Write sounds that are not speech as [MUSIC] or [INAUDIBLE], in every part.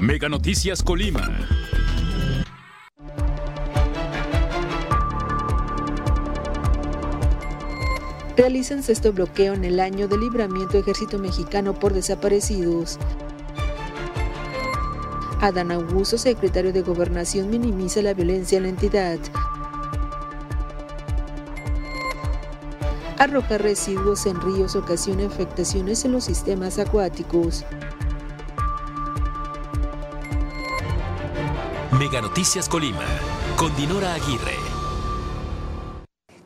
Mega Noticias Colima. Realizan sexto bloqueo en el año de libramiento Ejército Mexicano por desaparecidos. Adán Augusto, secretario de Gobernación, minimiza la violencia en la entidad. Arrojar residuos en ríos ocasiona afectaciones en los sistemas acuáticos. Mega Noticias Colima, con Dinora Aguirre.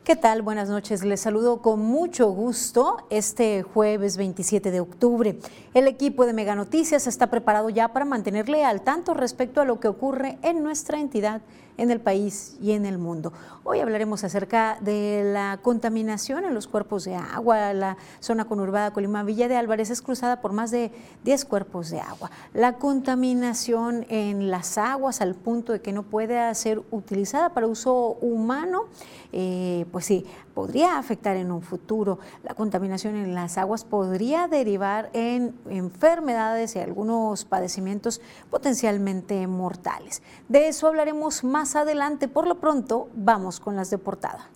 ¿Qué tal? Buenas noches. Les saludo con mucho gusto este jueves 27 de octubre. El equipo de Mega Noticias está preparado ya para mantenerle al tanto respecto a lo que ocurre en nuestra entidad en el país y en el mundo. Hoy hablaremos acerca de la contaminación en los cuerpos de agua. La zona conurbada Colima Villa de Álvarez es cruzada por más de 10 cuerpos de agua. La contaminación en las aguas al punto de que no puede ser utilizada para uso humano, eh, pues sí, podría afectar en un futuro. La contaminación en las aguas podría derivar en enfermedades y algunos padecimientos potencialmente mortales. De eso hablaremos más adelante. Por lo pronto, vamos con las de portada.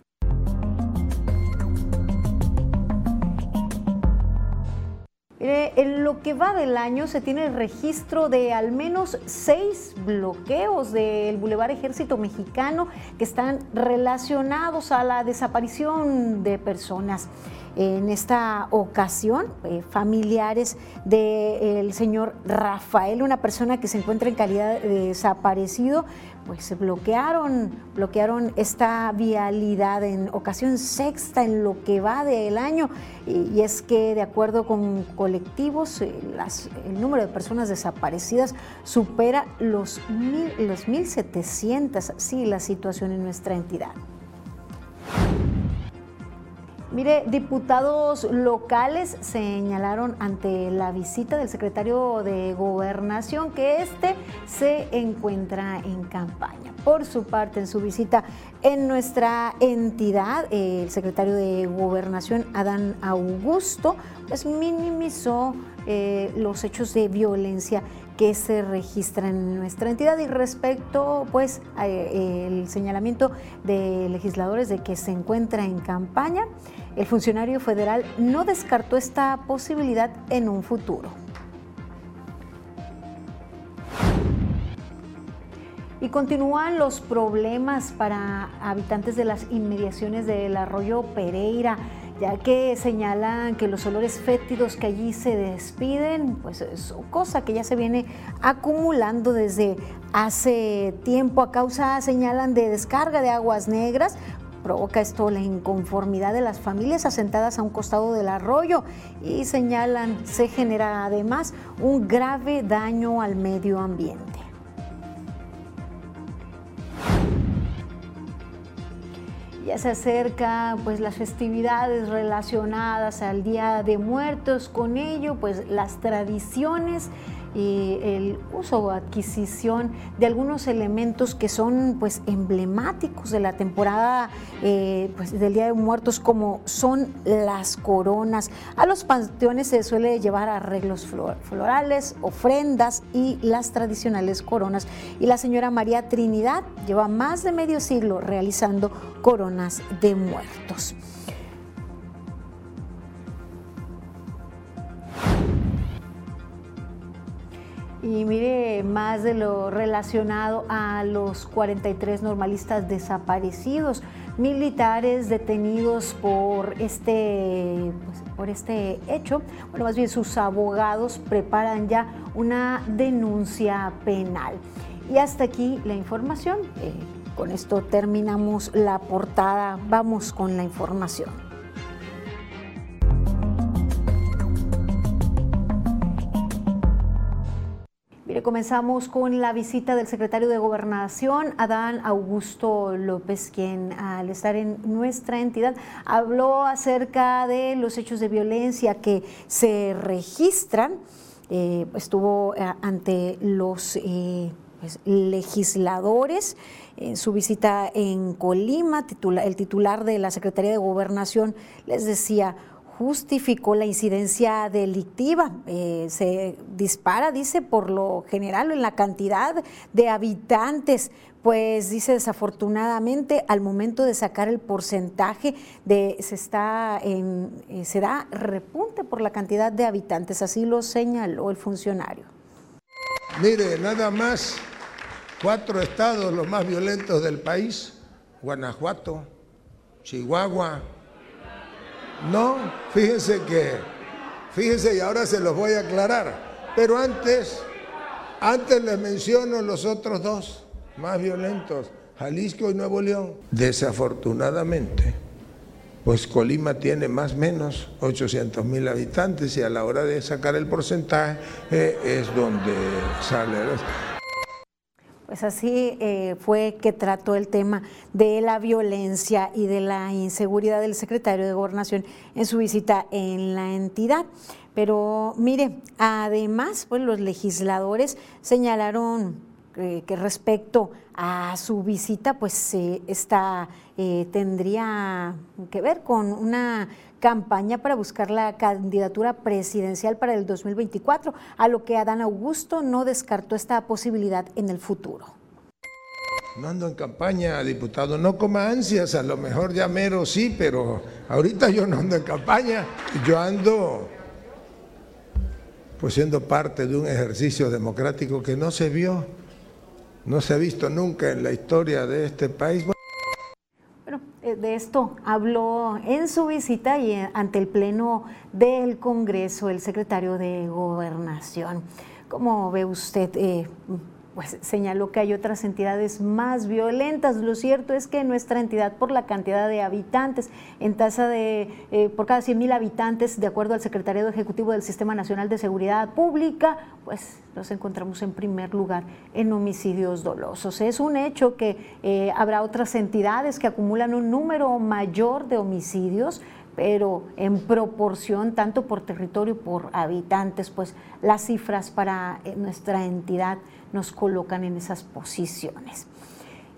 En lo que va del año se tiene el registro de al menos seis bloqueos del Boulevard Ejército Mexicano que están relacionados a la desaparición de personas. En esta ocasión, eh, familiares del señor Rafael, una persona que se encuentra en calidad de desaparecido, pues se bloquearon, bloquearon esta vialidad en ocasión sexta en lo que va del año. Y, es que de acuerdo con colectivos, eh, el número de personas desaparecidas supera los, mil, los 1.700, sí, la situación en nuestra entidad. Mire, diputados locales señalaron ante la visita del secretario de Gobernación que este se encuentra en campaña. Por su parte, en su visita en nuestra entidad, el secretario de Gobernación, Adán Augusto, pues minimizó eh, los hechos de violencia que se registran en nuestra entidad y respecto pues el señalamiento de legisladores de que se encuentra en campaña, el funcionario federal no descartó esta posibilidad en un futuro. Y continúan los problemas para habitantes de las inmediaciones del arroyo Pereira ya que señalan que los olores fétidos que allí se despiden, pues es cosa que ya se viene acumulando desde hace tiempo a causa, señalan, de descarga de aguas negras. Provoca esto la inconformidad de las familias asentadas a un costado del arroyo y señalan se genera además un grave daño al medio ambiente. Ya se acerca pues las festividades relacionadas al Día de Muertos, con ello pues las tradiciones el uso o adquisición de algunos elementos que son pues emblemáticos de la temporada eh, pues, del Día de Muertos como son las coronas. A los panteones se suele llevar arreglos florales, ofrendas y las tradicionales coronas. Y la señora María Trinidad lleva más de medio siglo realizando coronas de muertos. Y mire, más de lo relacionado a los 43 normalistas desaparecidos, militares detenidos por este, pues, por este hecho. Bueno, más bien sus abogados preparan ya una denuncia penal. Y hasta aquí la información. Eh, con esto terminamos la portada. Vamos con la información. Comenzamos con la visita del secretario de Gobernación, Adán Augusto López, quien al estar en nuestra entidad habló acerca de los hechos de violencia que se registran. Eh, estuvo eh, ante los eh, pues, legisladores en su visita en Colima, el titular de la Secretaría de Gobernación les decía, justificó la incidencia delictiva. Eh, se dispara, dice, por lo general en la cantidad de habitantes. Pues dice desafortunadamente al momento de sacar el porcentaje de se está en eh, se da repunte por la cantidad de habitantes, así lo señaló el funcionario. Mire, nada más cuatro estados los más violentos del país, Guanajuato, Chihuahua. No, fíjense que, fíjense y ahora se los voy a aclarar, pero antes, antes les menciono los otros dos más violentos, Jalisco y Nuevo León. Desafortunadamente, pues Colima tiene más o menos 800 mil habitantes y a la hora de sacar el porcentaje eh, es donde sale. Pues así eh, fue que trató el tema de la violencia y de la inseguridad del secretario de Gobernación en su visita en la entidad. Pero mire, además, pues los legisladores señalaron eh, que respecto a su visita, pues esta eh, tendría que ver con una campaña para buscar la candidatura presidencial para el 2024, a lo que Adán Augusto no descartó esta posibilidad en el futuro. No ando en campaña, diputado, no coma ansias, a lo mejor ya mero sí, pero ahorita yo no ando en campaña, yo ando pues siendo parte de un ejercicio democrático que no se vio no se ha visto nunca en la historia de este país. De esto habló en su visita y eh, ante el Pleno del Congreso el secretario de Gobernación. ¿Cómo ve usted? Eh, pues señaló que hay otras entidades más violentas. Lo cierto es que nuestra entidad, por la cantidad de habitantes, en tasa de eh, por cada 100 mil habitantes, de acuerdo al Secretariado Ejecutivo del Sistema Nacional de Seguridad Pública, pues nos encontramos en primer lugar en homicidios dolosos. Es un hecho que eh, habrá otras entidades que acumulan un número mayor de homicidios pero en proporción, tanto por territorio, por habitantes, pues las cifras para eh, nuestra entidad nos colocan en esas posiciones.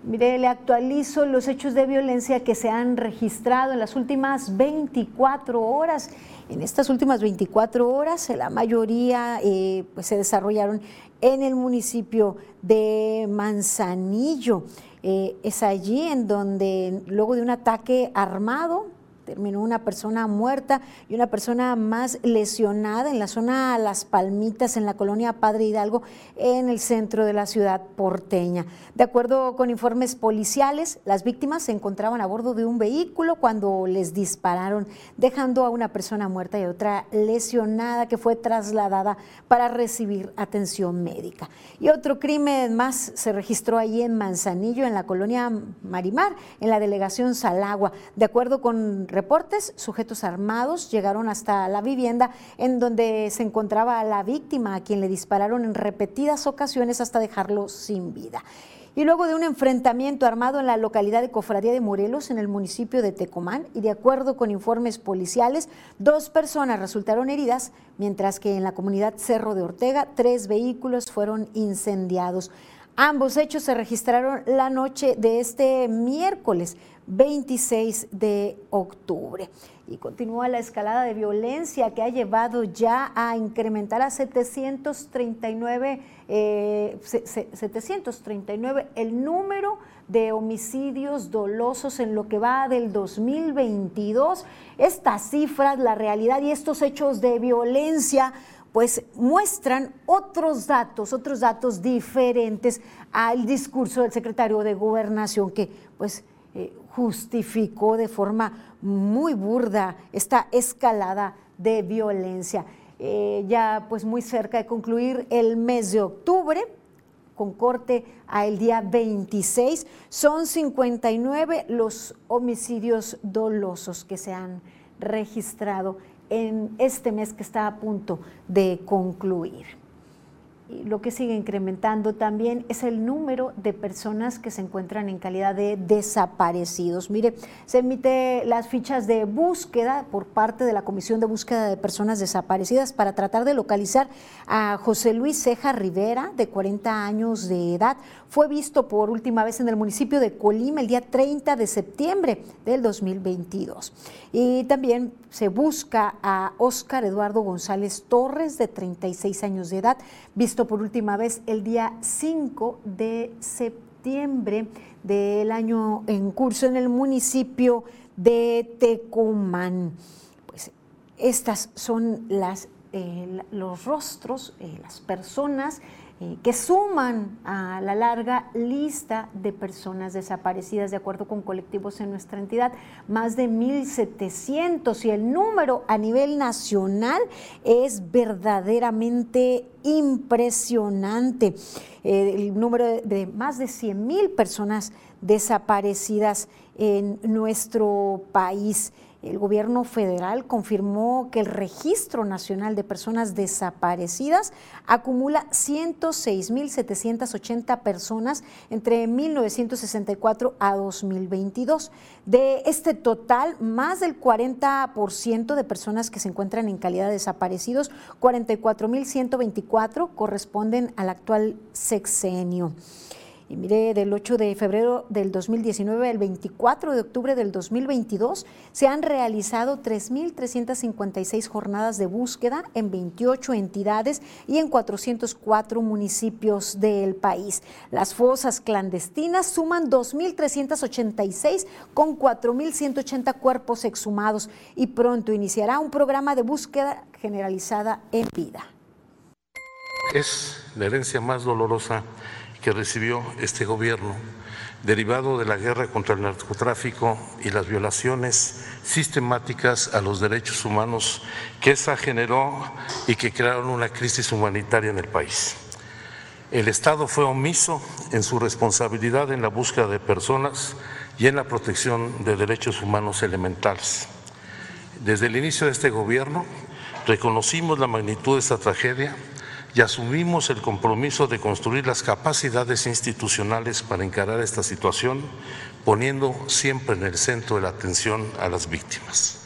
Mire, le actualizo los hechos de violencia que se han registrado en las últimas 24 horas. En estas últimas 24 horas, la mayoría eh, pues, se desarrollaron en el municipio de Manzanillo. Eh, es allí en donde, luego de un ataque armado, terminó una persona muerta y una persona más lesionada en la zona Las Palmitas, en la colonia Padre Hidalgo, en el centro de la ciudad porteña. De acuerdo con informes policiales, las víctimas se encontraban a bordo de un vehículo cuando les dispararon, dejando a una persona muerta y otra lesionada que fue trasladada para recibir atención médica. Y otro crimen más se registró allí en Manzanillo, en la colonia Marimar, en la delegación Salagua. De acuerdo con reportes, sujetos armados llegaron hasta la vivienda en donde se encontraba la víctima, a quien le dispararon en repetidas ocasiones hasta dejarlo sin vida. Y luego de un enfrentamiento armado en la localidad de Cofradía de Morelos, en el municipio de Tecomán, y de acuerdo con informes policiales, dos personas resultaron heridas, mientras que en la comunidad Cerro de Ortega, tres vehículos fueron incendiados. Ambos hechos se registraron la noche de este miércoles 26 de octubre. Y continúa la escalada de violencia que ha llevado ya a incrementar a 739, 739 eh, el número de homicidios dolosos en lo que va del 2022. Estas cifras, la realidad y estos hechos de violencia pues muestran otros datos, otros datos diferentes al discurso del secretario de Gobernación que pues justificó de forma muy burda esta escalada de violencia. Eh, ya pues muy cerca de concluir el mes de octubre, con corte a el día 26, son 59 los homicidios dolosos que se han registrado en este mes que está a punto de concluir. Lo que sigue incrementando también es el número de personas que se encuentran en calidad de desaparecidos. Mire, se emite las fichas de búsqueda por parte de la Comisión de Búsqueda de Personas Desaparecidas para tratar de localizar a José Luis Ceja Rivera, de 40 años de edad. Fue visto por última vez en el municipio de Colima el día 30 de septiembre del 2022. Y también se busca a Óscar Eduardo González Torres, de 36 años de edad, visto por última vez el día 5 de septiembre del año en curso en el municipio de Tecumán. Pues estas son las, eh, los rostros, eh, las personas eh, que suman a la larga lista de personas desaparecidas de acuerdo con colectivos en nuestra entidad, más de 1.700 y el número a nivel nacional es verdaderamente impresionante. Eh, el número de, más de 100.000 personas desaparecidas en nuestro país. El gobierno federal confirmó que el Registro Nacional de Personas Desaparecidas acumula 106.780 personas entre 1964 a 2022. De este total, más del 40% de personas que se encuentran en calidad de desaparecidos, 44.124 corresponden al actual sexenio. Y mire, del 8 de febrero del 2019 al 24 de octubre del 2022 se han realizado 3.356 jornadas de búsqueda en 28 entidades y en 404 municipios del país. Las fosas clandestinas suman 2.386 con 4.180 cuerpos exhumados y pronto iniciará un programa de búsqueda generalizada en vida. Es la herencia más dolorosa que recibió este gobierno, derivado de la guerra contra el narcotráfico y las violaciones sistemáticas a los derechos humanos que esa generó y que crearon una crisis humanitaria en el país. El Estado fue omiso en su responsabilidad en la búsqueda de personas y en la protección de derechos humanos elementales. Desde el inicio de este gobierno reconocimos la magnitud de esta tragedia y asumimos el compromiso de construir las capacidades institucionales para encarar esta situación, poniendo siempre en el centro de la atención a las víctimas.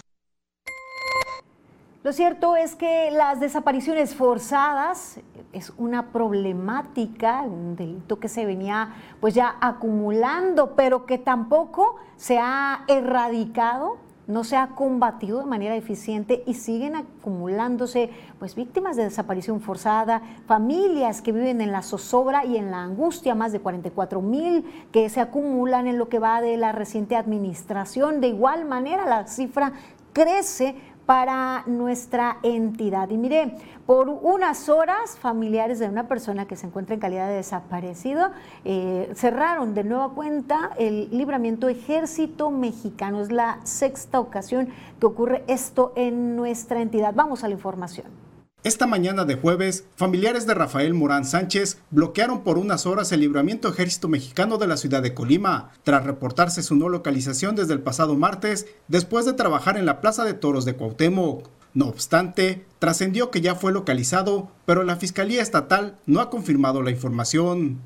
Lo cierto es que las desapariciones forzadas es una problemática, un delito que se venía pues ya acumulando, pero que tampoco se ha erradicado no se ha combatido de manera eficiente y siguen acumulándose pues víctimas de desaparición forzada, familias que viven en la zozobra y en la angustia, más de 44 mil que se acumulan en lo que va de la reciente administración. De igual manera la cifra crece para nuestra entidad. Y mire, por unas horas, familiares de una persona que se encuentra en calidad de desaparecido eh, cerraron de nueva cuenta el libramiento ejército mexicano. Es la sexta ocasión que ocurre esto en nuestra entidad. Vamos a la información. Esta mañana de jueves, familiares de Rafael Morán Sánchez bloquearon por unas horas el libramiento ejército mexicano de la ciudad de Colima, tras reportarse su no localización desde el pasado martes, después de trabajar en la Plaza de Toros de Cuauhtémoc. No obstante, trascendió que ya fue localizado, pero la Fiscalía Estatal no ha confirmado la información.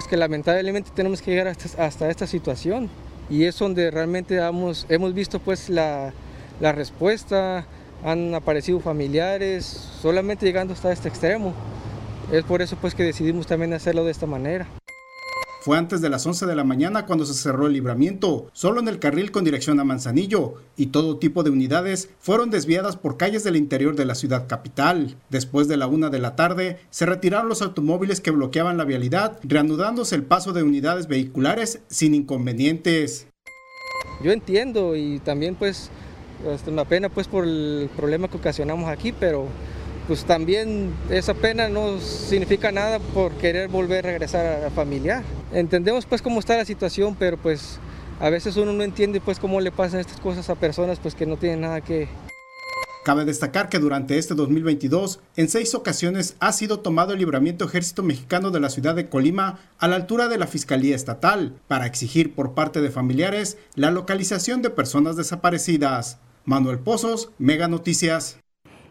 Es que lamentablemente tenemos que llegar hasta, esta situación y es donde realmente hemos, visto pues la respuesta, han aparecido familiares, solamente llegando hasta este extremo. Es por eso pues que decidimos también hacerlo de esta manera. Fue antes de las 11 de la mañana cuando se cerró el libramiento, solo en el carril con dirección a Manzanillo, y todo tipo de unidades fueron desviadas por calles del interior de la ciudad capital. Después de la una de la tarde, se retiraron los automóviles que bloqueaban la vialidad, reanudándose el paso de unidades vehiculares sin inconvenientes. Yo entiendo y también pues este, una pena pues por el problema que ocasionamos aquí, pero pues también esa pena no significa nada por querer volver a regresar a familiar. Entendemos pues cómo está la situación, pero pues a veces uno no entiende pues cómo le pasan estas cosas a personas pues que no tienen nada que, Cabe destacar que durante este 2022, en seis ocasiones ha sido tomado el libramiento ejército mexicano de la ciudad de Colima a la altura de la Fiscalía Estatal para exigir por parte de familiares la localización de personas desaparecidas. Manuel Pozos, Mega Noticias.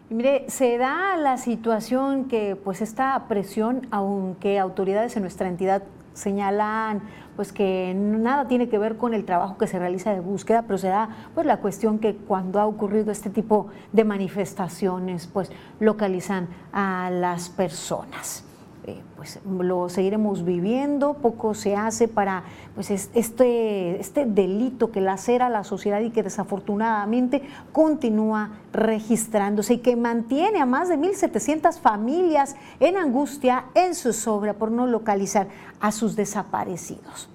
mire, se da la situación que pues esta presión, aunque autoridades en nuestra entidad señalan pues que nada tiene que ver con el trabajo que se realiza de búsqueda, pero se da pues la cuestión que cuando ha ocurrido este tipo de manifestaciones, pues localizan a las personas. Eh, pues lo seguiremos viviendo, poco se hace para pues este, este delito que lacera a la sociedad y que desafortunadamente continúa registrándose y que mantiene a más de 1.700 familias en angustia, en su sobra por no localizar a sus desaparecidos.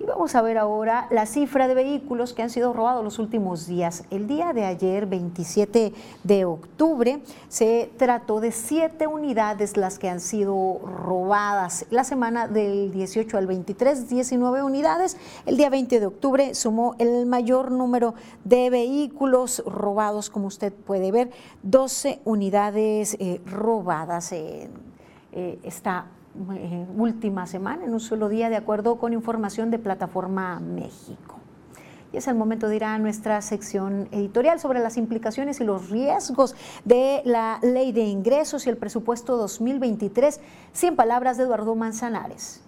Y vamos a ver ahora la cifra de vehículos que han sido robados los últimos días. El día de ayer, 27 de octubre, se trató de siete unidades las que han sido robadas. La semana del 18 al 23, 19 unidades. El día 20 de octubre sumó el mayor número de vehículos robados, como usted puede ver, 12 unidades eh, robadas. en eh, esta eh, última semana, en un solo día, de acuerdo con información de Plataforma México. Y es el momento de ir a nuestra sección editorial sobre las implicaciones y los riesgos de la ley de ingresos y el presupuesto 2023. 100 palabras de Eduardo Manzanares.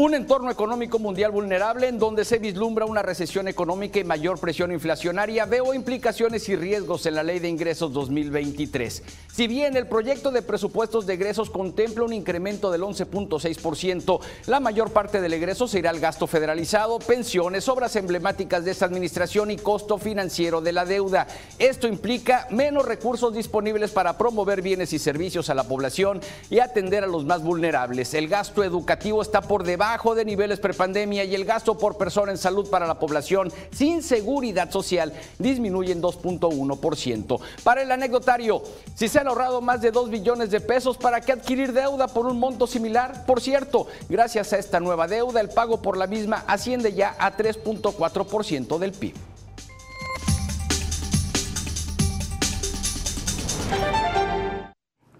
Un entorno económico mundial vulnerable en donde se vislumbra una recesión económica y mayor presión inflacionaria, veo implicaciones y riesgos en la Ley de Ingresos 2023. Si bien el proyecto de presupuestos de egresos contempla un incremento del 11.6%, la mayor parte del egreso se irá al gasto federalizado, pensiones, obras emblemáticas de esta administración y costo financiero de la deuda. Esto implica menos recursos disponibles para promover bienes y servicios a la población y atender a los más vulnerables. El gasto educativo está por debajo de niveles prepandemia y el gasto por persona en salud para la población sin seguridad social disminuye en 2.1%. Para el anecdotario, si se han ahorrado más de 2 billones de pesos, ¿para qué adquirir deuda por un monto similar? Por cierto, gracias a esta nueva deuda, el pago por la misma asciende ya a 3.4% del PIB.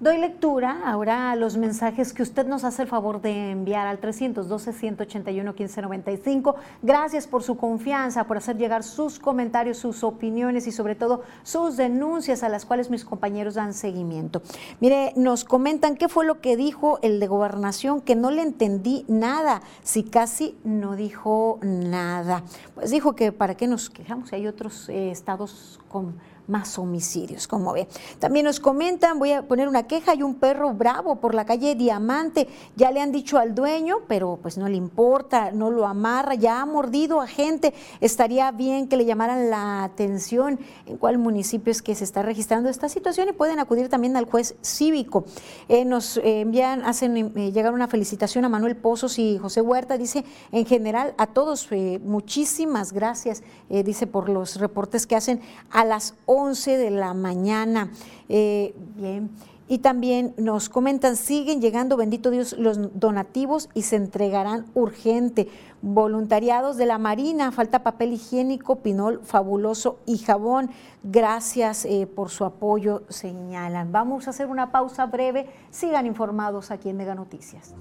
Doy lectura ahora a los mensajes que usted nos hace el favor de enviar al 312-181-1595. Gracias por su confianza, por hacer llegar sus comentarios, sus opiniones y sobre todo sus denuncias a las cuales mis compañeros dan seguimiento. Mire, nos comentan qué fue lo que dijo el de gobernación, que no le entendí nada, si casi no dijo nada. Pues dijo que para qué nos quejamos si hay otros eh, estados con más homicidios, como ve. También nos comentan, voy a poner una queja, hay un perro bravo por la calle Diamante, ya le han dicho al dueño, pero pues no le importa, no lo amarra, ya ha mordido a gente, estaría bien que le llamaran la atención en cuál municipio es que se está registrando esta situación y pueden acudir también al juez cívico. Eh, nos envían, hacen eh, llegar una felicitación a Manuel Pozos y José Huerta, dice en general a todos, eh, muchísimas gracias, dice por los reportes que hacen a las 11 de la mañana. Eh, bien. Y también nos comentan, siguen llegando, bendito Dios, los donativos y se entregarán urgente. Voluntariados de la Marina, falta papel higiénico, pinol fabuloso y jabón. Gracias eh, por su apoyo, señalan. Vamos a hacer una pausa breve. Sigan informados aquí en Mega Noticias.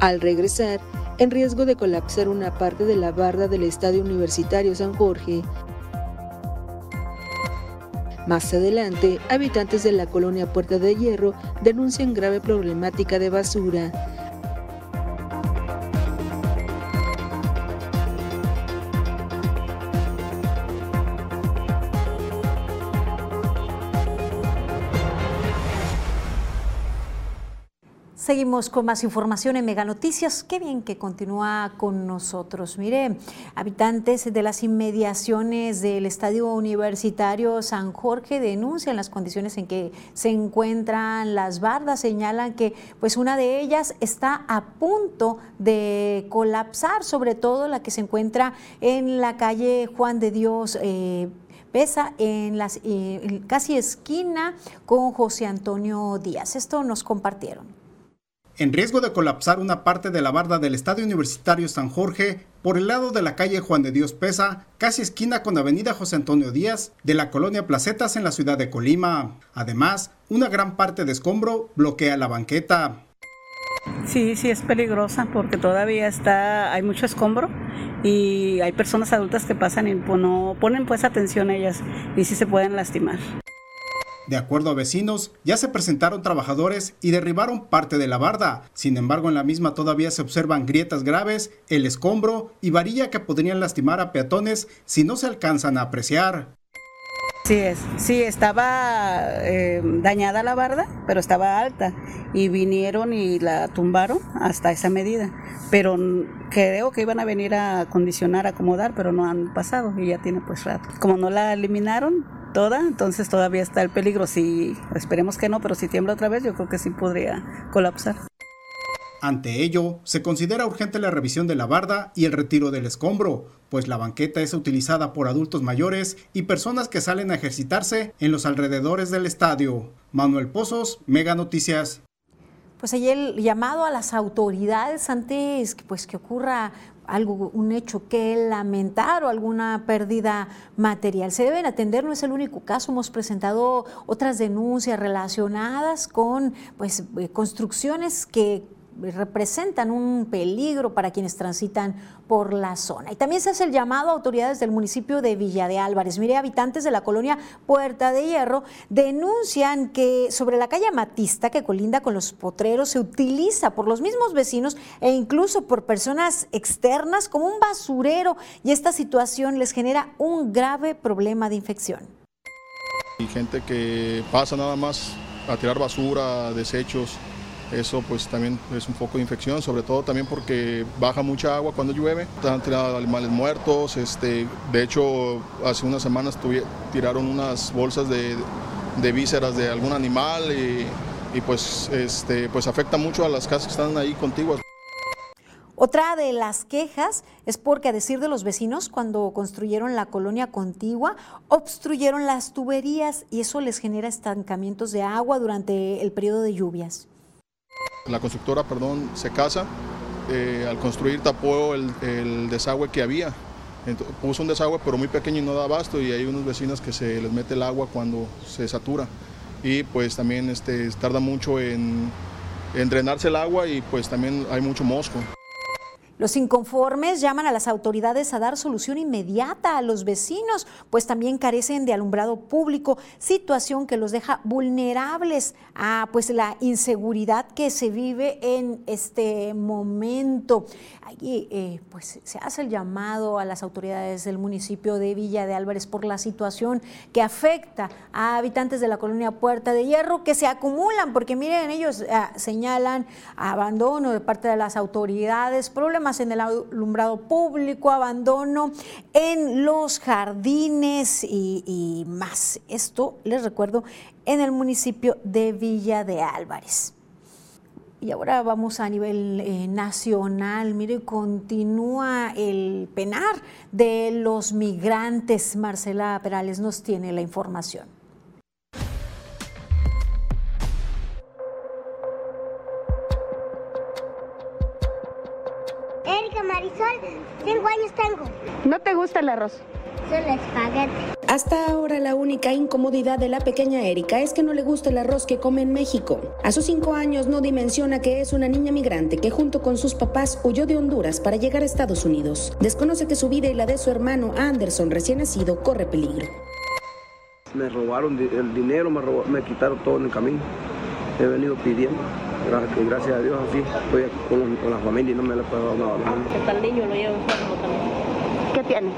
Al regresar, en riesgo de colapsar una parte de la barda del Estadio Universitario San Jorge. Más adelante, habitantes de la colonia Puerta de Hierro denuncian grave problemática de basura. Seguimos con más información en Mega Noticias. Qué bien que continúa con nosotros. Mire, habitantes de las inmediaciones del Estadio Universitario San Jorge denuncian las condiciones en que se encuentran las bardas. Señalan que pues una de ellas está a punto de colapsar, sobre todo la que se encuentra en la calle Juan de Dios. Eh, pesa en las eh, casi esquina con José Antonio Díaz. Esto nos compartieron en riesgo de colapsar una parte de la barda del Estadio Universitario San Jorge por el lado de la calle Juan de Dios Pesa, casi esquina con Avenida José Antonio Díaz, de la colonia Placetas en la ciudad de Colima. Además, una gran parte de escombro bloquea la banqueta. Sí, sí es peligrosa porque todavía está, hay mucho escombro y hay personas adultas que pasan y no ponen pues atención a ellas y sí se pueden lastimar. De acuerdo a vecinos, ya se presentaron trabajadores y derribaron parte de la barda. Sin embargo, en la misma todavía se observan grietas graves, el escombro y varilla que podrían lastimar a peatones si no se alcanzan a apreciar. Sí, es. Sí, estaba eh, dañada la barda, pero estaba alta y vinieron y la tumbaron hasta esa medida. Pero creo que iban a venir a acondicionar, a acomodar, pero no han pasado y ya tiene pues rato. Como no la eliminaron toda, entonces todavía está el peligro. Si esperemos que no, pero si tiembla otra vez, yo creo que sí podría colapsar. Ante ello, se considera urgente la revisión de la barda y el retiro del escombro, pues la banqueta es utilizada por adultos mayores y personas que salen a ejercitarse en los alrededores del estadio. Manuel Pozos, Mega Noticias. Pues ahí el llamado a las autoridades antes pues, que ocurra algo, un hecho que lamentar o alguna pérdida material. Se deben atender, no es el único caso, hemos presentado otras denuncias relacionadas con pues, eh, construcciones que representan un peligro para quienes transitan por la zona. Y también se hace el llamado a autoridades del municipio de Villa de Álvarez. Mire, habitantes de la colonia Puerta de Hierro denuncian que sobre la calle Matista, que colinda con los potreros, se utiliza por los mismos vecinos e incluso por personas externas como un basurero y esta situación les genera un grave problema de infección. Hay gente que pasa nada más a tirar basura, desechos, eso pues también es un foco de infección, sobre todo también porque baja mucha agua cuando llueve, están tirando animales muertos, este, de hecho hace unas semanas tiraron unas bolsas de, vísceras de algún animal y, pues, este, pues afecta mucho a las casas que están ahí contiguas. Otra de las quejas es porque, a decir de los vecinos, cuando construyeron la colonia contigua, obstruyeron las tuberías y eso les genera estancamientos de agua durante el periodo de lluvias. La constructora, perdón, se casa, eh, al construir tapó el, desagüe que había. puso un desagüe pero muy pequeño y no da abasto y hay unos vecinos que se les mete el agua cuando se satura. Y pues también este, tarda mucho en, en drenarse el agua y pues también hay mucho mosco. Los inconformes llaman a las autoridades a dar solución inmediata a los vecinos, pues también carecen de alumbrado público, situación que los deja vulnerables a pues la inseguridad que se vive en este momento. Allí eh, pues se hace el llamado a las autoridades del municipio de Villa de Álvarez por la situación que afecta a habitantes de la colonia Puerta de Hierro que se acumulan, porque miren, ellos ah, señalan abandono de parte de las autoridades, problemas en el alumbrado público, abandono en los jardines y, más. Esto, les recuerdo, en el municipio de Villa de Álvarez. Y ahora vamos a nivel eh, nacional. Mire, continúa el penar de los migrantes. Marcela Perales nos tiene la información. Gusta el arroz? Solo espagueti. Hasta ahora la única incomodidad de la pequeña Erika es que no le gusta el arroz que come en México. A sus cinco años no dimensiona que es una niña migrante que junto con sus papás huyó de Honduras para llegar a Estados Unidos. Desconoce que su vida y la de su hermano Anderson recién nacido corre peligro. Me robaron el dinero, me, me quitaron todo en el camino. He venido pidiendo gracias a Dios así estoy con, la familia y no me lo puedo dar nada. ¿Qué tal niño lo lleva enfermo también? ¿Qué tiene?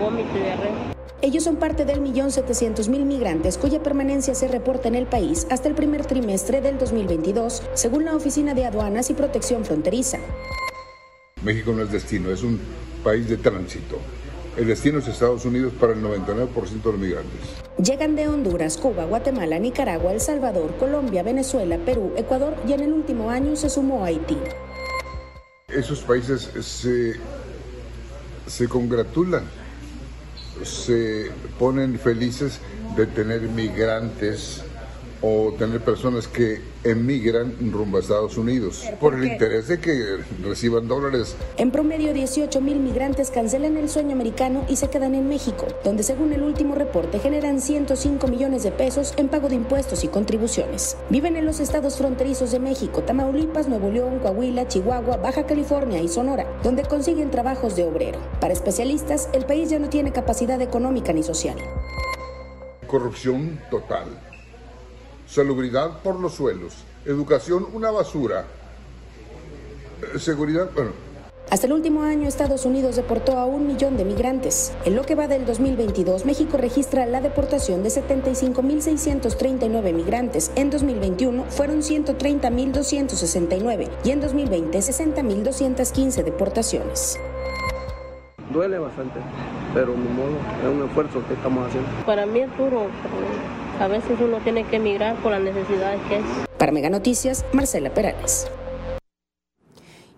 Vómito y diarrea. Ellos son parte del millón setecientos mil migrantes cuya permanencia se reporta en el país hasta el primer trimestre del 2022, según la Oficina de Aduanas y Protección Fronteriza. México no es destino, es un país de tránsito. El destino es Estados Unidos para el 99% de los migrantes. Llegan de Honduras, Cuba, Guatemala, Nicaragua, El Salvador, Colombia, Venezuela, Perú, Ecuador y en el último año se sumó Haití. Esos países se, se congratulan, se ponen felices de tener migrantes o tener personas que emigran rumbo a Estados Unidos por el interés de que reciban dólares. En promedio, 18 mil migrantes cancelan el sueño americano y se quedan en México, donde según el último reporte generan 105 millones de pesos en pago de impuestos y contribuciones. Viven en los estados fronterizos de México, Tamaulipas, Nuevo León, Coahuila, Chihuahua, Baja California y Sonora, donde consiguen trabajos de obrero. Para especialistas, el país ya no tiene capacidad económica ni social. Corrupción total salubridad por los suelos, educación una basura, eh, seguridad, bueno. Hasta el último año, Estados Unidos deportó a un millón de migrantes. En lo que va del 2022, México registra la deportación de 75.639 migrantes. En 2021 fueron 130.269 y en 2020 60.215 deportaciones. Duele bastante, pero ni modo, es un esfuerzo que estamos haciendo. Para mí es duro, a veces uno tiene que emigrar por las necesidades que es. Para Mega Noticias, Marcela Perales.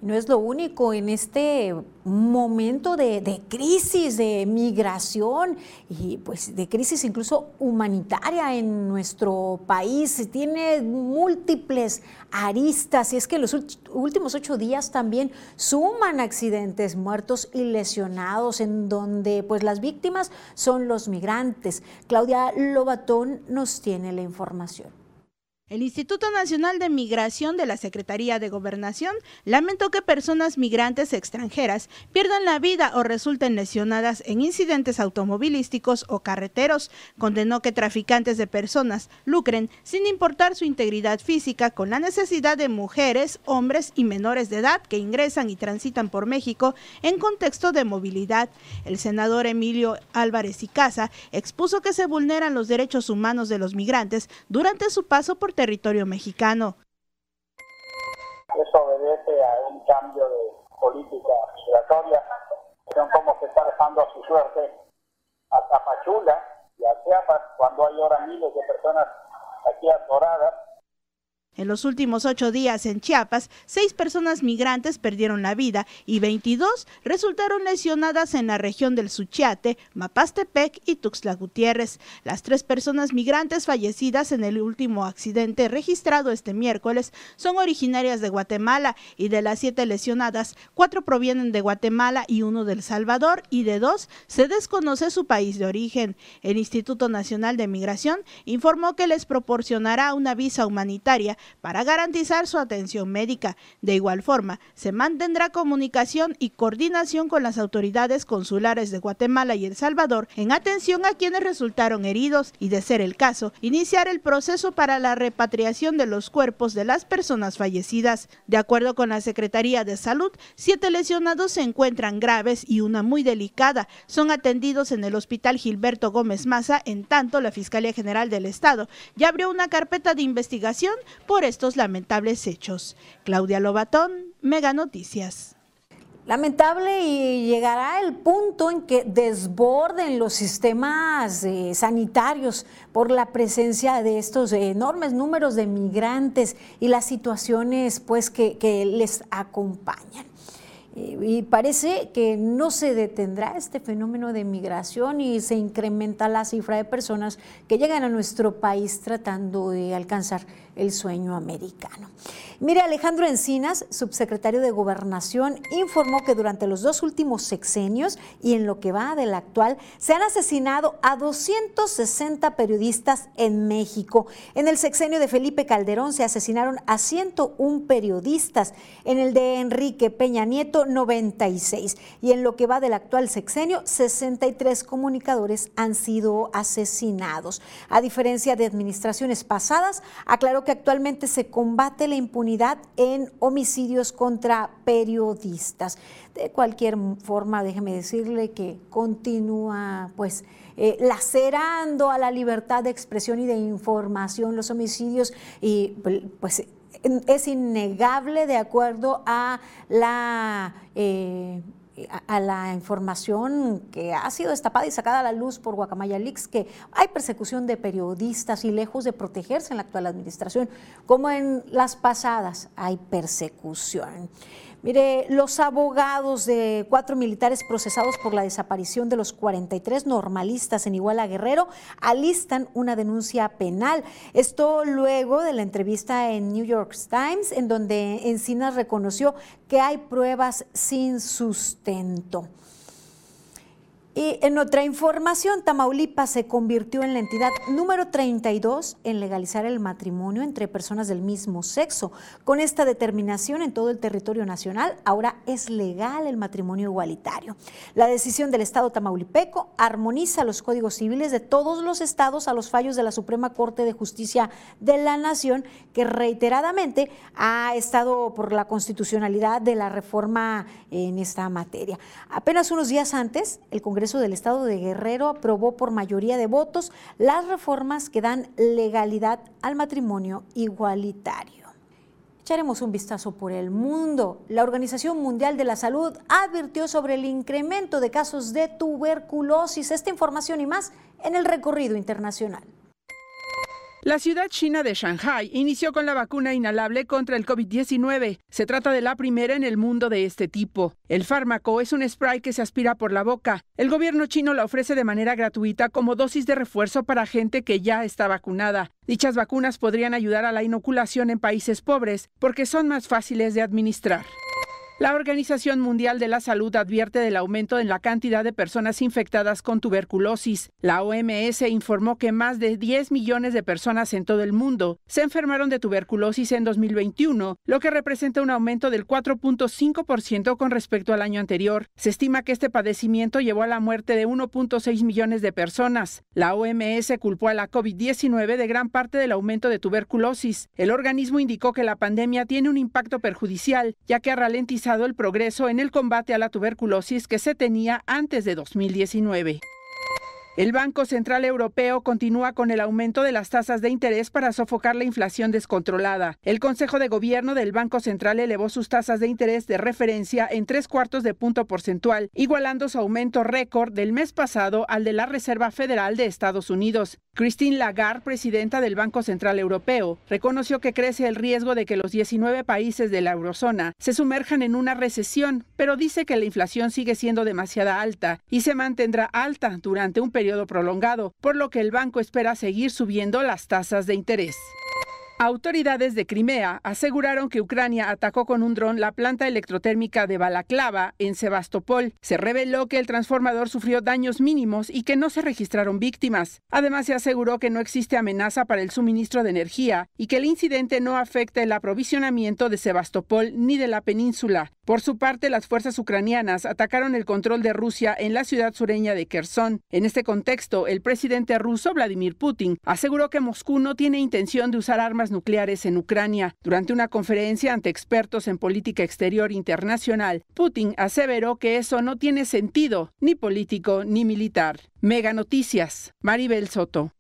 No es lo único en este momento de, crisis, de migración y pues de crisis incluso humanitaria en nuestro país. Tiene múltiples aristas y es que los últimos ocho días también suman accidentes, muertos y lesionados en donde pues las víctimas son los migrantes. Claudia Lobatón nos tiene la información. El Instituto Nacional de Migración de la Secretaría de Gobernación lamentó que personas migrantes extranjeras pierdan la vida o resulten lesionadas en incidentes automovilísticos o carreteros. Condenó que traficantes de personas lucren sin importar su integridad física con la necesidad de mujeres, hombres y menores de edad que ingresan y transitan por México en contexto de movilidad. El senador Emilio Álvarez y Casa expuso que se vulneran los derechos humanos de los migrantes durante su paso por territorio mexicano. Eso obedece a un cambio de política migratoria, como se está dejando a su suerte a Tapachula y a Chiapas, cuando hay ahora miles de personas aquí atoradas en los últimos ocho días en Chiapas, seis personas migrantes perdieron la vida y 22 resultaron lesionadas en la región del Suchiate, Mapastepec y Tuxtla Gutiérrez. Las tres personas migrantes fallecidas en el último accidente registrado este miércoles son originarias de Guatemala y de las siete lesionadas, cuatro provienen de Guatemala y uno del Salvador y de dos se desconoce su país de origen. El Instituto Nacional de Migración informó que les proporcionará una visa humanitaria para garantizar su atención médica. De igual forma, se mantendrá comunicación y coordinación con las autoridades consulares de Guatemala y El Salvador en atención a quienes resultaron heridos y, de ser el caso, iniciar el proceso para la repatriación de los cuerpos de las personas fallecidas. De acuerdo con la Secretaría de Salud, siete lesionados se encuentran graves y una muy delicada. Son atendidos en el Hospital Gilberto Gómez Maza, en tanto la Fiscalía General del Estado ya abrió una carpeta de investigación por estos lamentables hechos. Claudia Lobatón, Mega Noticias. Lamentable y llegará el punto en que desborden los sistemas eh, sanitarios por la presencia de estos enormes números de migrantes y las situaciones pues, que, que les acompañan. Y parece que no se detendrá este fenómeno de migración y se incrementa la cifra de personas que llegan a nuestro país tratando de alcanzar el sueño americano. Mire, Alejandro Encinas, subsecretario de Gobernación, informó que durante los dos últimos sexenios y en lo que va del actual, se han asesinado a 260 periodistas en México. En el sexenio de Felipe Calderón se asesinaron a 101 periodistas, en el de Enrique Peña Nieto 96 y en lo que va del actual sexenio 63 comunicadores han sido asesinados. A diferencia de administraciones pasadas, aclaró que actualmente se combate la impunidad en homicidios contra periodistas. De cualquier forma, déjeme decirle que continúa pues eh, lacerando a la libertad de expresión y de información los homicidios y pues es innegable de acuerdo a la eh, a la información que ha sido destapada y sacada a la luz por Guacamaya Leaks, que hay persecución de periodistas y lejos de protegerse en la actual administración, como en las pasadas hay persecución. Mire, los abogados de cuatro militares procesados por la desaparición de los 43 normalistas en Iguala Guerrero alistan una denuncia penal. Esto luego de la entrevista en New York Times, en donde Encinas reconoció que hay pruebas sin sustento. Y en otra información, Tamaulipas se convirtió en la entidad número 32 en legalizar el matrimonio entre personas del mismo sexo. Con esta determinación en todo el territorio nacional, ahora es legal el matrimonio igualitario. La decisión del Estado tamaulipeco armoniza los códigos civiles de todos los estados a los fallos de la Suprema Corte de Justicia de la Nación, que reiteradamente ha estado por la constitucionalidad de la reforma en esta materia. Apenas unos días antes, el Congreso del Estado de Guerrero aprobó por mayoría de votos las reformas que dan legalidad al matrimonio igualitario. Echaremos un vistazo por el mundo. La Organización Mundial de la Salud advirtió sobre el incremento de casos de tuberculosis. Esta información y más en el recorrido internacional. La ciudad china de Shanghai inició con la vacuna inhalable contra el COVID-19. Se trata de la primera en el mundo de este tipo. El fármaco es un spray que se aspira por la boca. El gobierno chino la ofrece de manera gratuita como dosis de refuerzo para gente que ya está vacunada. Dichas vacunas podrían ayudar a la inoculación en países pobres porque son más fáciles de administrar. La Organización Mundial de la Salud advierte del aumento en la cantidad de personas infectadas con tuberculosis. La OMS informó que más de 10 millones de personas en todo el mundo se enfermaron de tuberculosis en 2021, lo que representa un aumento del 4.5% con respecto al año anterior. Se estima que este padecimiento llevó a la muerte de 1.6 millones de personas. La OMS culpó a la COVID-19 de gran parte del aumento de tuberculosis. El organismo indicó que la pandemia tiene un impacto perjudicial, ya que ha ralentizado el progreso en el combate a la tuberculosis que se tenía antes de 2019. El Banco Central Europeo continúa con el aumento de las tasas de interés para sofocar la inflación descontrolada. El Consejo de Gobierno del Banco Central elevó sus tasas de interés de referencia en tres cuartos de punto porcentual, igualando su aumento récord del mes pasado al de la Reserva Federal de Estados Unidos. Christine Lagarde, presidenta del Banco Central Europeo, reconoció que crece el riesgo de que los 19 países de la eurozona se sumerjan en una recesión, pero dice que la inflación sigue siendo demasiada alta y se mantendrá alta durante un periodo prolongado, por lo que el banco espera seguir subiendo las tasas de interés. Autoridades de Crimea aseguraron que Ucrania atacó con un dron la planta electrotérmica de Balaklava en Sebastopol. Se reveló que el transformador sufrió daños mínimos y que no se registraron víctimas. Además, se aseguró que no existe amenaza para el suministro de energía y que el incidente no afecta el aprovisionamiento de Sebastopol ni de la península. Por su parte, las fuerzas ucranianas atacaron el control de Rusia en la ciudad sureña de Kherson. En este contexto, el presidente ruso Vladimir Putin aseguró que Moscú no tiene intención de usar armas nucleares en Ucrania. Durante una conferencia ante expertos en política exterior internacional, Putin aseveró que eso no tiene sentido, ni político ni militar. Mega Noticias, Maribel Soto.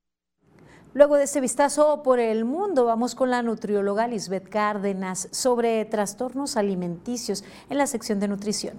Luego de este vistazo por el mundo, vamos con la nutrióloga Lisbeth Cárdenas sobre trastornos alimenticios en la sección de nutrición.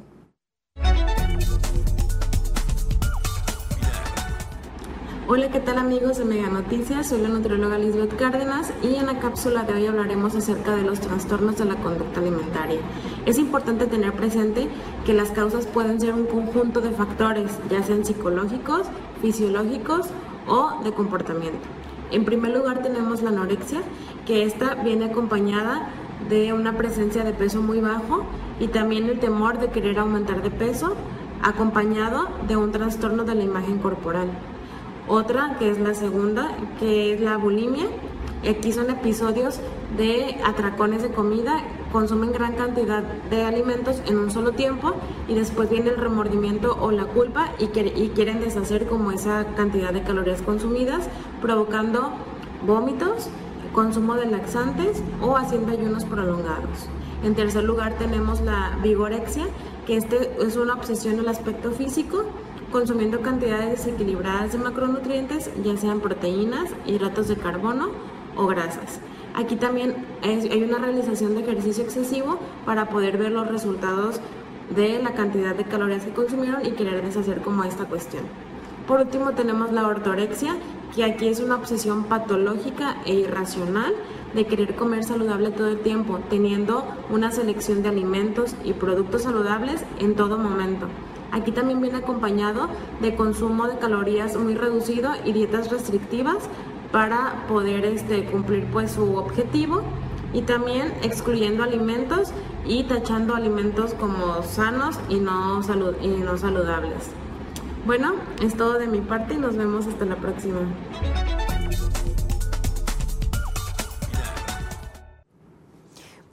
Hola, ¿qué tal amigos de Mega Noticias? Soy la nutrióloga Lisbeth Cárdenas y en la cápsula de hoy hablaremos acerca de los trastornos de la conducta alimentaria. Es importante tener presente que las causas pueden ser un conjunto de factores, ya sean psicológicos, fisiológicos o de comportamiento. En primer lugar tenemos la anorexia, que esta viene acompañada de una presencia de peso muy bajo y también el temor de querer aumentar de peso, acompañado de un trastorno de la imagen corporal. Otra, que es la segunda, que es la bulimia. Aquí son episodios de atracones de comida consumen gran cantidad de alimentos en un solo tiempo y después viene el remordimiento o la culpa y, quieren deshacer como esa cantidad de calorías consumidas, provocando vómitos, consumo de laxantes o haciendo ayunos prolongados. En tercer lugar tenemos la vigorexia, que este es una obsesión el aspecto físico, consumiendo cantidades desequilibradas de macronutrientes, ya sean proteínas, hidratos de carbono o grasas. Aquí también hay una realización de ejercicio excesivo para poder ver los resultados de la cantidad de calorías que consumieron y querer deshacer como esta cuestión. Por último tenemos la ortorexia, que aquí es una obsesión patológica e irracional de querer comer saludable todo el tiempo, teniendo una selección de alimentos y productos saludables en todo momento. Aquí también viene acompañado de consumo de calorías muy reducido y dietas restrictivas para poder este, cumplir pues su objetivo y también excluyendo alimentos y tachando alimentos como sanos y no, salud y no saludables. Bueno, es todo de mi parte y nos vemos hasta la próxima.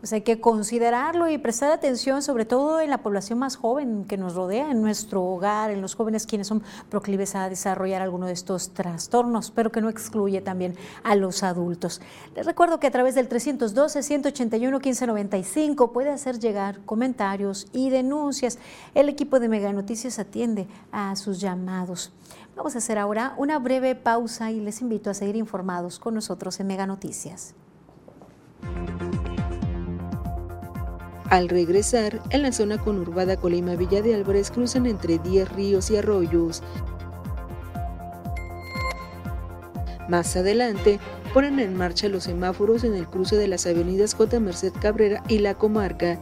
Pues hay que considerarlo y prestar atención, sobre todo en la población más joven que nos rodea, en nuestro hogar, en los jóvenes quienes son proclives a desarrollar alguno de estos trastornos, pero que no excluye también a los adultos. Les recuerdo que a través del 312-181-1595 puede hacer llegar comentarios y denuncias. El equipo de Mega Noticias atiende a sus llamados. Vamos a hacer ahora una breve pausa y les invito a seguir informados con nosotros en Mega Noticias. Al regresar, en la zona conurbada Colima Villa de Álvarez cruzan entre 10 ríos y arroyos. Más adelante, ponen en marcha los semáforos en el cruce de las avenidas J. Merced Cabrera y La Comarca,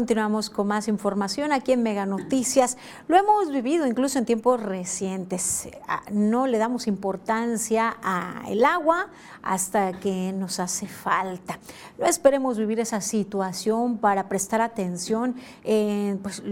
Continuamos con más información aquí en Mega Noticias. Lo hemos vivido incluso en tiempos recientes. Ah, no le damos importancia al agua hasta que nos hace falta. No esperemos vivir esa situación para prestar atención en, pues,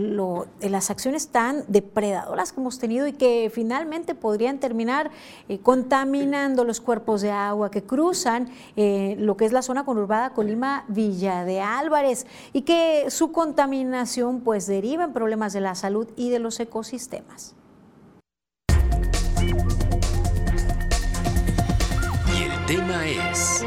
las acciones tan depredadoras que hemos tenido y que finalmente podrían terminar eh, contaminando los cuerpos de agua que cruzan eh, lo que es la zona conurbada Colima Villa de Álvarez y que su contaminación pues deriva en problemas de la salud y de los ecosistemas. Y el tema es...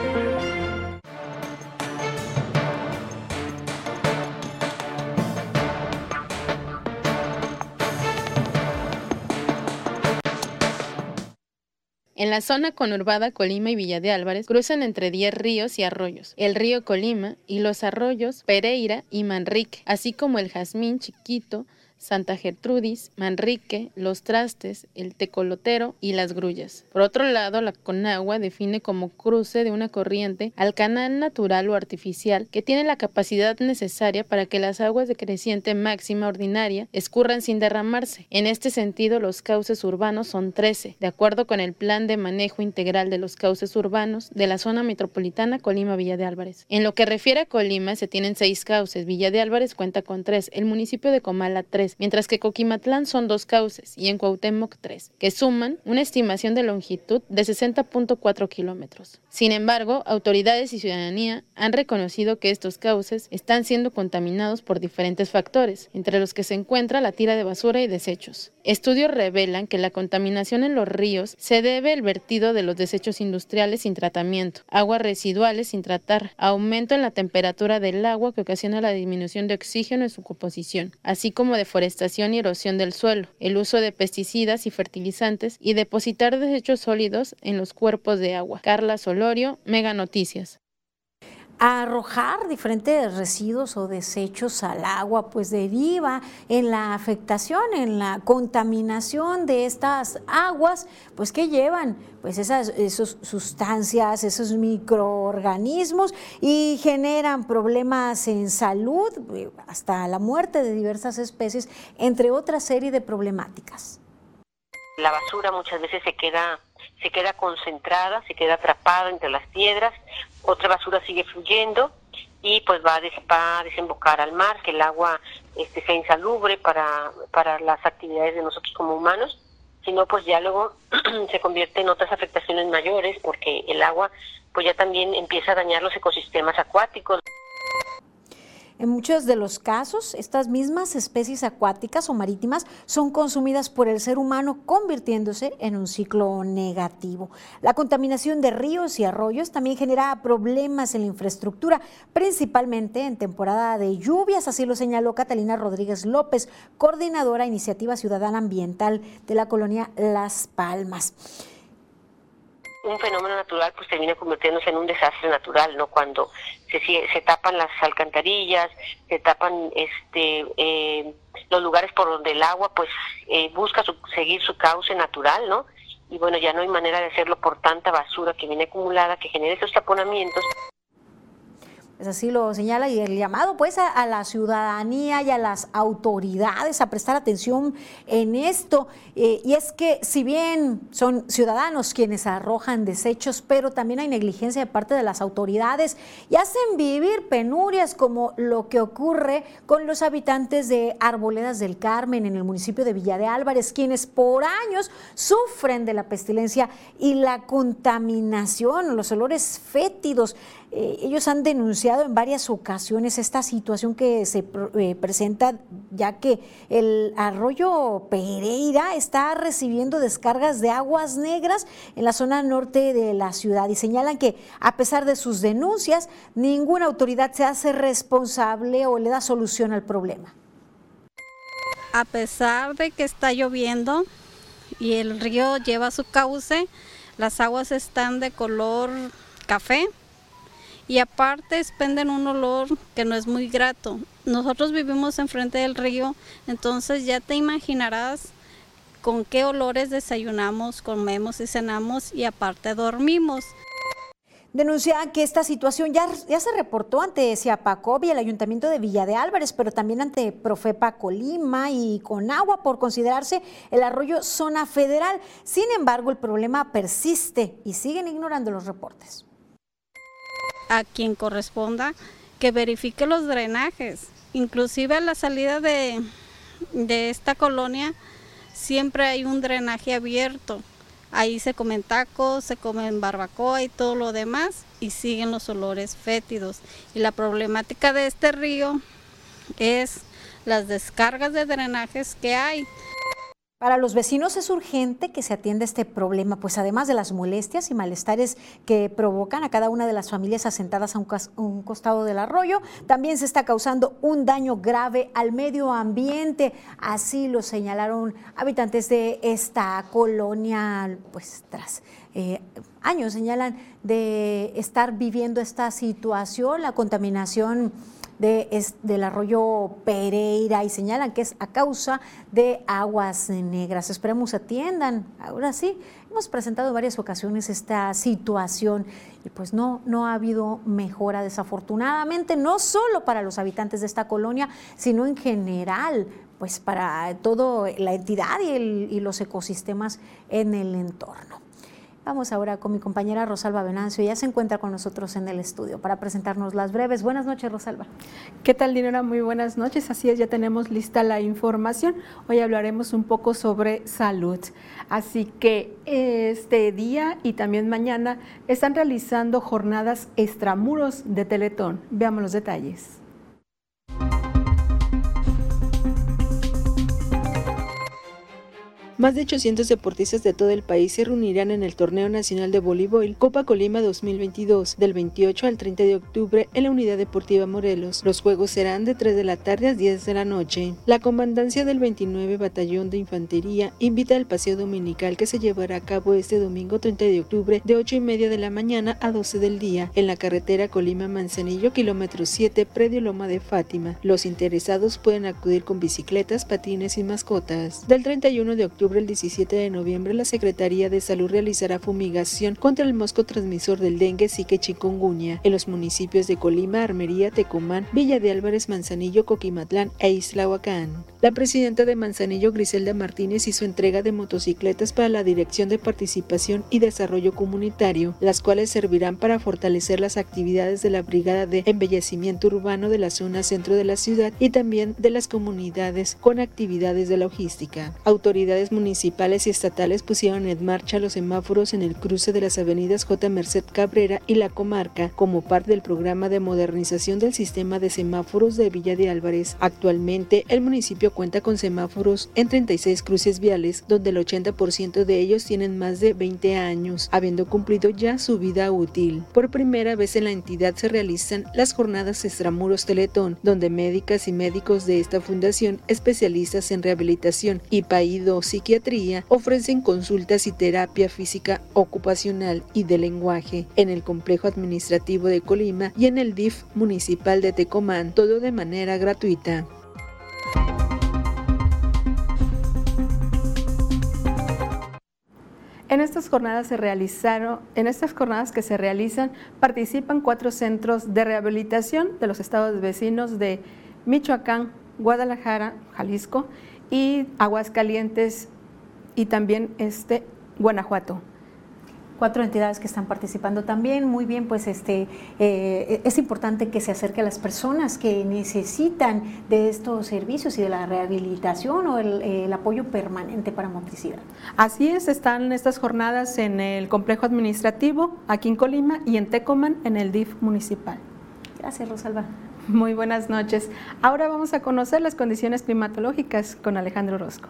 En la zona conurbada Colima y Villa de Álvarez cruzan entre 10 ríos y arroyos, el río Colima y los arroyos Pereira y Manrique, así como el Jazmín Chiquito, Santa Gertrudis, Manrique, Los Trastes, el Tecolotero y Las Grullas. Por otro lado, la Conagua define como cruce de una corriente al canal natural o artificial que tiene la capacidad necesaria para que las aguas de creciente máxima ordinaria escurran sin derramarse. En este sentido, los cauces urbanos son 13, de acuerdo con el Plan de Manejo Integral de los Cauces Urbanos de la zona metropolitana Colima-Villa de Álvarez. En lo que refiere a Colima, se tienen seis cauces, Villa de Álvarez cuenta con tres, el municipio de Comala mientras que Coquimatlán son dos cauces y en Cuauhtémoc tres, que suman una estimación de longitud de 60.4 kilómetros. Sin embargo, autoridades y ciudadanía han reconocido que estos cauces están siendo contaminados por diferentes factores, entre los que se encuentra la tira de basura y desechos. Estudios revelan que la contaminación en los ríos se debe al vertido de los desechos industriales sin tratamiento, aguas residuales sin tratar, aumento en la temperatura del agua que ocasiona la disminución de oxígeno en su composición, así como deforestación y erosión del suelo, el uso de pesticidas y fertilizantes y depositar desechos sólidos en los cuerpos de agua. Carla Solorio, Mega Noticias arrojar diferentes residuos o desechos al agua, pues deriva en la afectación, en la contaminación de estas aguas, pues que llevan pues esas sustancias, esos microorganismos y generan problemas en salud, hasta la muerte de diversas especies, entre otra serie de problemáticas. La basura muchas veces se queda se queda concentrada, se queda atrapada entre las piedras, otra basura sigue fluyendo y pues va a, a desembocar al mar, que el agua este, sea insalubre para, para las actividades de nosotros como humanos, sino pues ya luego [CLEARS THROAT] se convierte en otras afectaciones mayores porque el agua pues ya también empieza a dañar los ecosistemas acuáticos. En muchos de los casos, estas mismas especies acuáticas o marítimas son consumidas por el ser humano, convirtiéndose en un ciclo negativo. La contaminación de ríos y arroyos también genera problemas en la infraestructura, principalmente en temporada de lluvias, así lo señaló Catalina Rodríguez López, coordinadora Iniciativa Ciudadana Ambiental de la colonia Las Palmas. Un fenómeno natural pues termina convirtiéndose en un desastre natural, ¿no? Cuando se, se tapan las alcantarillas, se tapan este eh, los lugares por donde el agua pues eh, busca seguir su cauce natural, ¿no? Y bueno, ya no hay manera de hacerlo por tanta basura que viene acumulada que genera esos taponamientos así lo señala, y el llamado pues a, la ciudadanía y a las autoridades a prestar atención en esto. Eh, y es que si bien son ciudadanos quienes arrojan desechos, pero también hay negligencia de parte de las autoridades y hacen vivir penurias como lo que ocurre con los habitantes de Arboledas del Carmen en el municipio de Villa de Álvarez, quienes por años sufren de la pestilencia y la contaminación, los olores fétidos. Eh, ellos han denunciado en varias ocasiones esta situación que se eh, presenta ya que el arroyo Pereira está recibiendo descargas de aguas negras en la zona norte de la ciudad y señalan que a pesar de sus denuncias, ninguna autoridad se hace responsable o le da solución al problema. A pesar de que está lloviendo y el río lleva su cauce, las aguas están de color café y aparte expenden un olor que no es muy grato. Nosotros vivimos enfrente del río, entonces ya te imaginarás con qué olores desayunamos, comemos y cenamos y aparte dormimos. Denuncia que esta situación ya, se reportó ante Ciapacop y el Ayuntamiento de Villa de Álvarez, pero también ante Profepa Colima y Conagua por considerarse el arroyo zona federal. Sin embargo, el problema persiste y siguen ignorando los reportes a quien corresponda que verifique los drenajes. Inclusive a la salida de, de esta colonia siempre hay un drenaje abierto. Ahí se comen tacos, se comen barbacoa y todo lo demás y siguen los olores fétidos. Y la problemática de este río es las descargas de drenajes que hay. Para los vecinos es urgente que se atienda este problema, pues además de las molestias y malestares que provocan a cada una de las familias asentadas a un, costado del arroyo, también se está causando un daño grave al medio ambiente. Así lo señalaron habitantes de esta colonia, pues tras eh, años señalan de estar viviendo esta situación, la contaminación del arroyo Pereira y señalan que es a causa de aguas negras. Esperemos atiendan. Ahora sí, hemos presentado en varias ocasiones esta situación y pues no, no ha habido mejora desafortunadamente, no solo para los habitantes de esta colonia, sino en general pues para toda la entidad y los ecosistemas en el entorno. Vamos ahora con mi compañera Rosalba Venancio. Ella se encuentra con nosotros en el estudio para presentarnos las breves. Buenas noches, Rosalba. ¿Qué tal, Dinora? Muy buenas noches. Así es, ya tenemos lista la información. Hoy hablaremos un poco sobre salud. Así que este día y también mañana están realizando jornadas extramuros de Teletón. Veamos los detalles. Más de 800 deportistas de todo el país se reunirán en el Torneo Nacional de Voleibol Copa Colima 2022 del 28 al 30 de octubre en la Unidad Deportiva Morelos. Los juegos serán de 3 de la tarde a 10 de la noche. La comandancia del 29 Batallón de Infantería invita al paseo dominical que se llevará a cabo este domingo 30 de octubre de 8 y media de la mañana a 12 del día en la carretera Colima Manzanillo, kilómetro 7, predio Loma de Fátima. Los interesados pueden acudir con bicicletas, patines y mascotas. Del 31 de octubre el 17 de noviembre, la Secretaría de Salud realizará fumigación contra el mosco transmisor del dengue Zika chikungunya en los municipios de Colima, Armería, Tecomán, Villa de Álvarez, Manzanillo, Coquimatlán e Islahuacán. La presidenta de Manzanillo, Griselda Martínez, hizo entrega de motocicletas para la Dirección de Participación y Desarrollo Comunitario, las cuales servirán para fortalecer las actividades de la Brigada de Embellecimiento Urbano de la zona centro de la ciudad y también de las comunidades con actividades de logística. Autoridades municipales y estatales pusieron en marcha los semáforos en el cruce de las avenidas J. Merced Cabrera y La Comarca como parte del programa de modernización del sistema de semáforos de Villa de Álvarez. Actualmente, el municipio cuenta con semáforos en 36 cruces viales, donde el 80% de ellos tienen más de 20 años, habiendo cumplido ya su vida útil. Por primera vez en la entidad se realizan las jornadas extramuros Teletón, donde médicas y médicos de esta fundación, especialistas en rehabilitación y paído psíquico ofrecen consultas y terapia física ocupacional y de lenguaje en el complejo administrativo de Colima y en el DIF municipal de Tecomán, todo de manera gratuita. En estas jornadas se realizaron, en estas jornadas que se realizan, participan cuatro centros de rehabilitación de los estados vecinos de Michoacán, Guadalajara, Jalisco y Aguascalientes y también este Guanajuato cuatro entidades que están participando también. Muy bien, pues este eh, es importante que se acerque a las personas que necesitan de estos servicios y de la rehabilitación o el, apoyo permanente para motricidad. Así es, están estas jornadas en el complejo administrativo aquí en Colima y en Tecoman en el DIF municipal. Gracias, Rosalba. Muy buenas noches. Ahora vamos a conocer las condiciones climatológicas con Alejandro Rosco.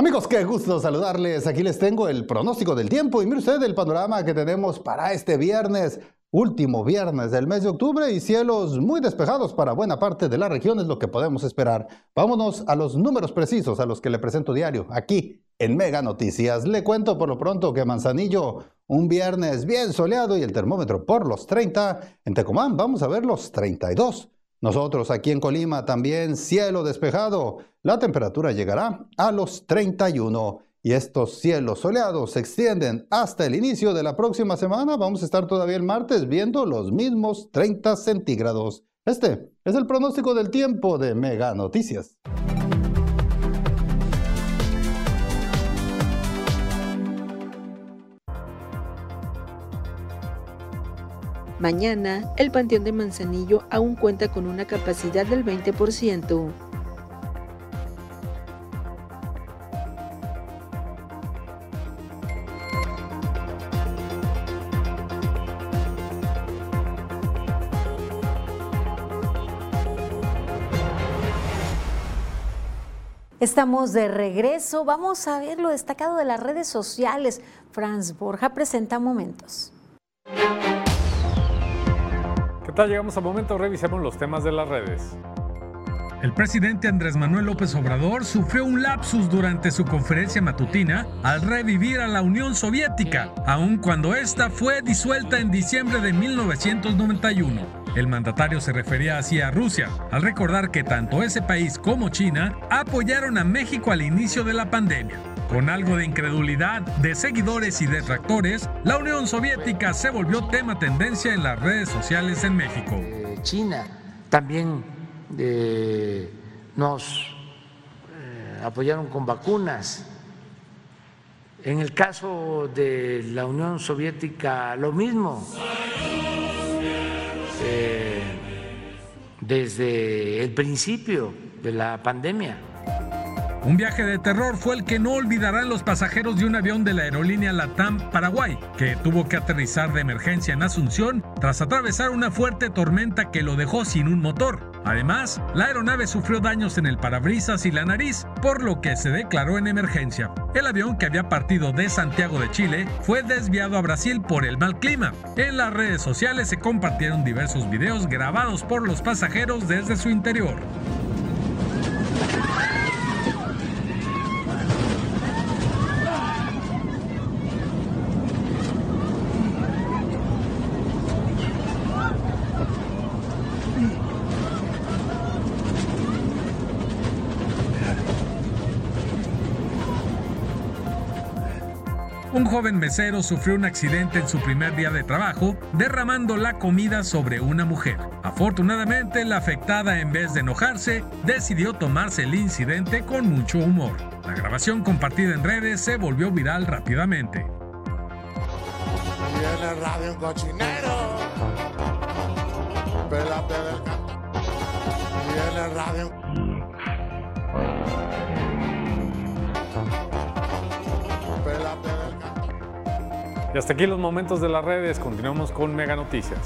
Amigos, qué gusto saludarles. Aquí les tengo el pronóstico del tiempo y mire usted el panorama que tenemos para este viernes, último viernes del mes de octubre y cielos muy despejados para buena parte de la región es lo que podemos esperar. Vámonos a los números precisos a los que le presento diario aquí en Mega Noticias. Le cuento por lo pronto que Manzanillo, un viernes bien soleado y el termómetro por los 30. En Tecomán vamos a ver los 32. Nosotros aquí en Colima también cielo despejado. La temperatura llegará a los 31 y estos cielos soleados se extienden hasta el inicio de la próxima semana. Vamos a estar todavía el martes viendo los mismos 30 centígrados. Este es el pronóstico del tiempo de Mega Noticias. Mañana, el Panteón de Manzanillo aún cuenta con una capacidad del 20%. Estamos de regreso. Vamos a ver lo destacado de las redes sociales. Franz Borja presenta momentos. ¿Qué? Llegamos al momento, revisemos los temas de las redes. El presidente Andrés Manuel López Obrador sufrió un lapsus durante su conferencia matutina al revivir a la Unión Soviética, aun cuando esta fue disuelta en diciembre de 1991. El mandatario se refería así a Rusia, al recordar que tanto ese país como China apoyaron a México al inicio de la pandemia. Con algo de incredulidad de seguidores y detractores, la Unión Soviética se volvió tema tendencia en las redes sociales en México. Eh, China también eh, nos eh, apoyaron con vacunas. En el caso de la Unión Soviética, lo mismo. desde el principio de la pandemia. Un viaje de terror fue el que no olvidarán los pasajeros de un avión de la aerolínea Latam Paraguay, que tuvo que aterrizar de emergencia en Asunción tras atravesar una fuerte tormenta que lo dejó sin un motor. Además, la aeronave sufrió daños en el parabrisas y la nariz, por lo que se declaró en emergencia. El avión que había partido de Santiago de Chile fue desviado a Brasil por el mal clima. En las redes sociales se compartieron diversos videos grabados por los pasajeros desde su interior. Joven mesero sufrió un accidente en su primer día de trabajo derramando la comida sobre una mujer. Afortunadamente, la afectada en vez de enojarse, decidió tomarse el incidente con mucho humor. La grabación compartida en redes se volvió viral rápidamente. Y hasta aquí los momentos de las redes. Continuamos con Mega Noticias.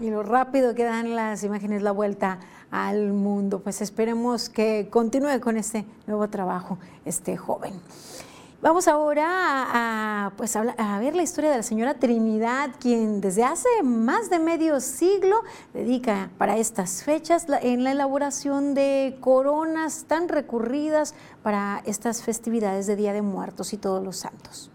Y lo rápido que dan las imágenes la vuelta al mundo. Pues esperemos que continúe con este nuevo trabajo este joven. Vamos ahora a, pues, a, ver la historia de la señora Trinidad, quien desde hace más de medio siglo dedica para estas fechas en la elaboración de coronas tan recurridas para estas festividades de Día de Muertos y Todos los Santos.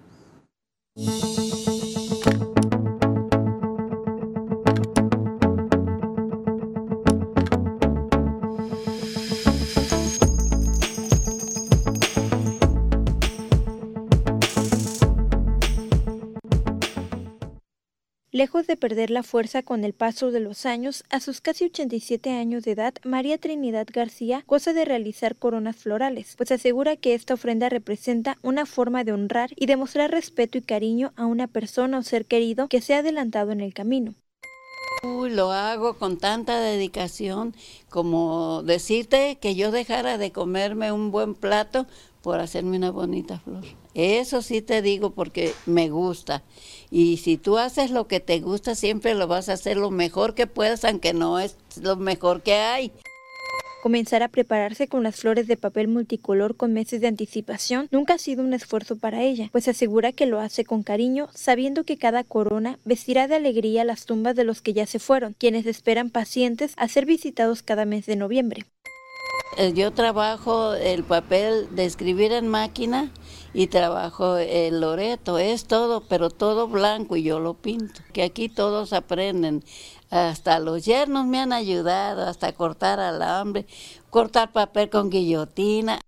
Lejos de perder la fuerza con el paso de los años, a sus casi 87 años de edad, María Trinidad García goza de realizar coronas florales, pues asegura que esta ofrenda representa una forma de honrar y demostrar respeto y cariño a una persona o ser querido que se ha adelantado en el camino. lo hago con tanta dedicación como decirte que yo dejara de comerme un buen plato por hacerme una bonita flor. Eso sí te digo porque me gusta. Y si tú haces lo que te gusta, siempre lo vas a hacer lo mejor que puedas, aunque no es lo mejor que hay. Comenzar a prepararse con las flores de papel multicolor con meses de anticipación nunca ha sido un esfuerzo para ella, pues asegura que lo hace con cariño, sabiendo que cada corona vestirá de alegría las tumbas de los que ya se fueron, quienes esperan pacientes a ser visitados cada mes de noviembre. Eh, yo trabajo el papel de escribir en máquina y trabajo el loreto, es todo, pero todo blanco y yo lo pinto. Que aquí todos aprenden, hasta los yernos me han ayudado, hasta cortar alambre, cortar papel con guillotina.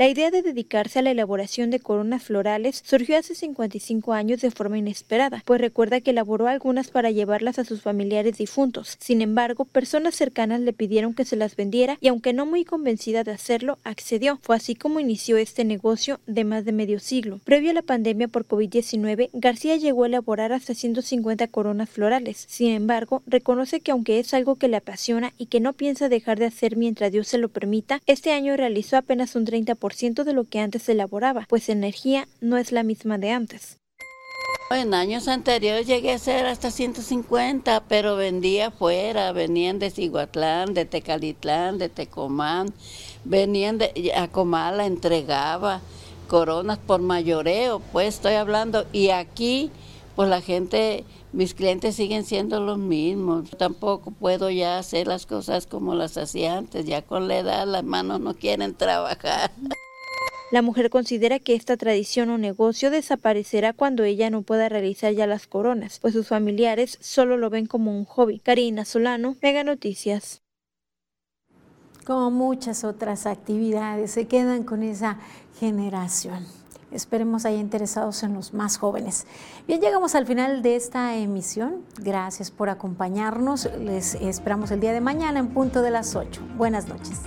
La idea de dedicarse a la elaboración de coronas florales surgió hace 55 años de forma inesperada, pues recuerda que elaboró algunas para llevarlas a sus familiares difuntos. Sin embargo, personas cercanas le pidieron que se las vendiera y aunque no muy convencida de hacerlo, accedió. Fue así como inició este negocio de más de medio siglo. Previo a la pandemia por COVID-19, García llegó a elaborar hasta 150 coronas florales. Sin embargo, reconoce que aunque es algo que le apasiona y que no piensa dejar de hacer mientras Dios se lo permita, este año realizó apenas un 30% de lo que antes se elaboraba, pues energía no es la misma de antes. En años anteriores llegué a ser hasta 150, pero vendía afuera, venían de Ciguatlán, de Tecalitlán, de Tecomán, venían de a Comala, entregaba coronas por mayoreo, pues estoy hablando, y aquí pues la gente, mis clientes siguen siendo los mismos, tampoco puedo ya hacer las cosas como las hacía antes, ya con la edad las manos no quieren trabajar. La mujer considera que esta tradición o negocio desaparecerá cuando ella no pueda realizar ya las coronas, pues sus familiares solo lo ven como un hobby. Karina Solano, Mega Noticias. Como muchas otras actividades, se quedan con esa generación. Esperemos haya interesados en los más jóvenes. Bien, llegamos al final de esta emisión. Gracias por acompañarnos. Les esperamos el día de mañana en punto de las 8. Buenas noches.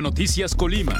Noticias Colima.